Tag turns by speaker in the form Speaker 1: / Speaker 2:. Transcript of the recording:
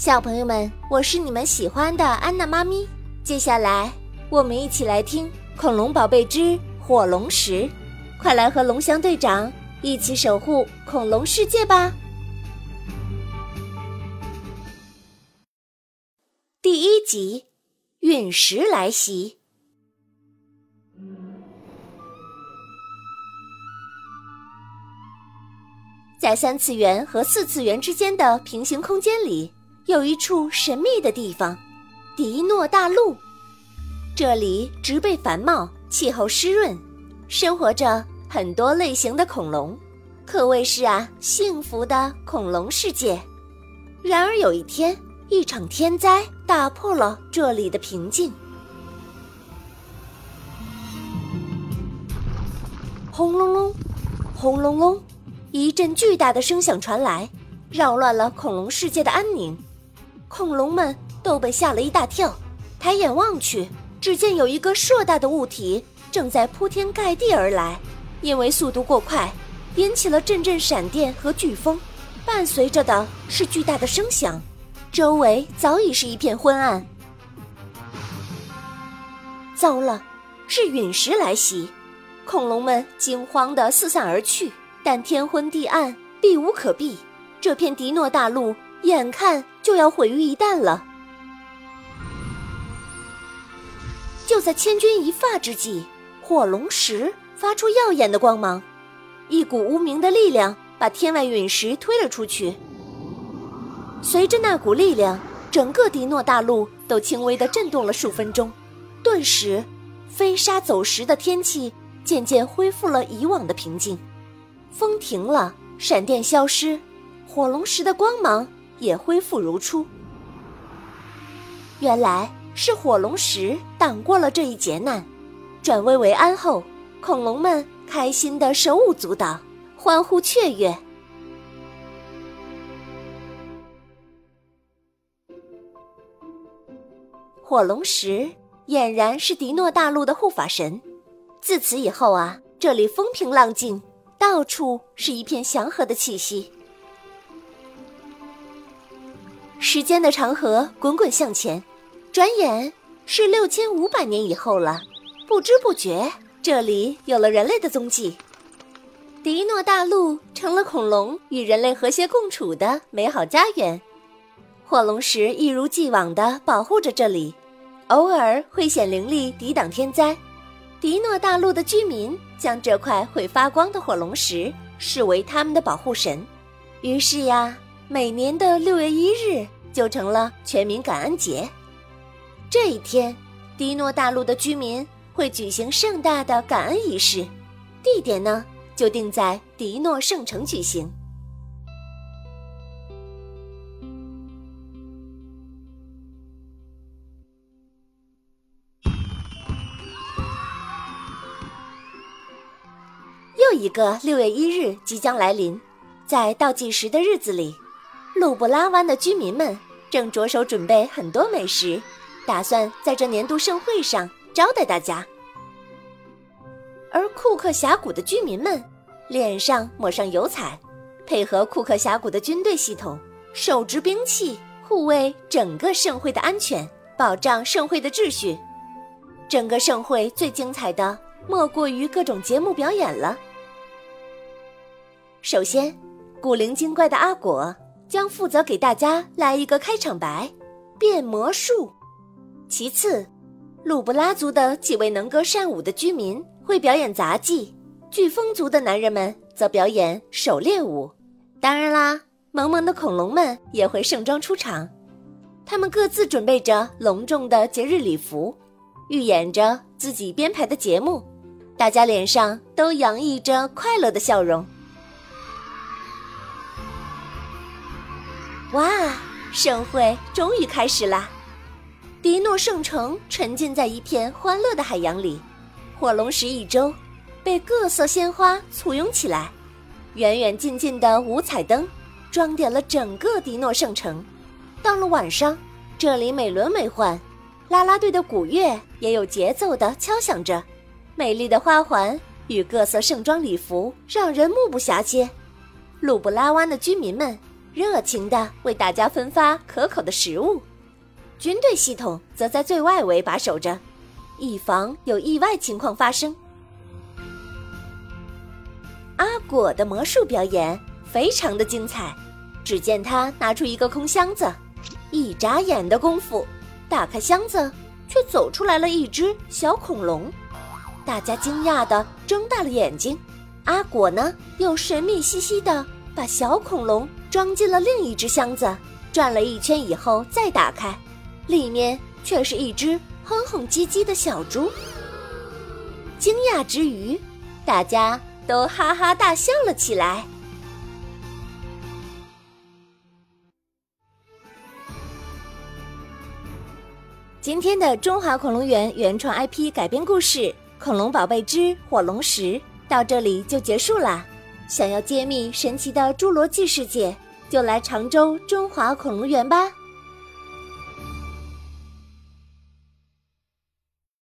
Speaker 1: 小朋友们，我是你们喜欢的安娜妈咪。接下来，我们一起来听《恐龙宝贝之火龙石》，快来和龙翔队长一起守护恐龙世界吧！第一集，陨石来袭。在三次元和四次元之间的平行空间里，有一处神秘的地方——迪诺大陆。这里植被繁茂，气候湿润，生活着很多类型的恐龙，可谓是啊幸福的恐龙世界。然而有一天，一场天灾打破了这里的平静。轰隆隆，轰隆隆。一阵巨大的声响传来，扰乱了恐龙世界的安宁。恐龙们都被吓了一大跳，抬眼望去，只见有一个硕大的物体正在铺天盖地而来。因为速度过快，引起了阵阵闪电和飓风，伴随着的是巨大的声响。周围早已是一片昏暗。糟了，是陨石来袭！恐龙们惊慌地四散而去。但天昏地暗，避无可避，这片迪诺大陆眼看就要毁于一旦了。就在千钧一发之际，火龙石发出耀眼的光芒，一股无名的力量把天外陨石推了出去。随着那股力量，整个迪诺大陆都轻微的震动了数分钟，顿时，飞沙走石的天气渐渐恢复了以往的平静。风停了，闪电消失，火龙石的光芒也恢复如初。原来是火龙石挡过了这一劫难，转危为安后，恐龙们开心的手舞足蹈，欢呼雀跃。火龙石俨然是迪诺大陆的护法神，自此以后啊，这里风平浪静。到处是一片祥和的气息。时间的长河滚滚向前，转眼是六千五百年以后了。不知不觉，这里有了人类的踪迹。迪诺大陆成了恐龙与人类和谐共处的美好家园。火龙石一如既往地保护着这里，偶尔会显灵力抵挡天灾。迪诺大陆的居民将这块会发光的火龙石视为他们的保护神，于是呀，每年的六月一日就成了全民感恩节。这一天，迪诺大陆的居民会举行盛大的感恩仪式，地点呢就定在迪诺圣城举行。又一个六月一日即将来临，在倒计时的日子里，鲁布拉湾的居民们正着手准备很多美食，打算在这年度盛会上招待大家。而库克峡谷的居民们脸上抹上油彩，配合库克峡谷的军队系统，手执兵器护卫整个盛会的安全，保障盛会的秩序。整个盛会最精彩的莫过于各种节目表演了。首先，古灵精怪的阿果将负责给大家来一个开场白，变魔术。其次，鲁布拉族的几位能歌善舞的居民会表演杂技，飓风族的男人们则表演狩猎舞。当然啦，萌萌的恐龙们也会盛装出场，他们各自准备着隆重的节日礼服，预演着自己编排的节目，大家脸上都洋溢着快乐的笑容。哇！盛会终于开始啦！迪诺圣城沉浸在一片欢乐的海洋里，火龙石一周被各色鲜花簇拥起来，远远近近的五彩灯装点了整个迪诺圣城。到了晚上，这里美轮美奂，啦啦队的鼓乐也有节奏地敲响着，美丽的花环与各色盛装礼服让人目不暇接。鲁布拉湾的居民们。热情地为大家分发可口的食物。军队系统则在最外围把守着，以防有意外情况发生。阿果的魔术表演非常的精彩，只见他拿出一个空箱子，一眨眼的功夫，打开箱子，却走出来了一只小恐龙。大家惊讶的睁大了眼睛。阿果呢，又神秘兮兮的把小恐龙装进了另一只箱子，转了一圈以后再打开。里面却是一只哼哼唧唧的小猪。惊讶之余，大家都哈哈大笑了起来。今天的中华恐龙园原创 IP 改编故事《恐龙宝贝之火龙石》到这里就结束啦。想要揭秘神奇的侏罗纪世界，就来常州中华恐龙园吧。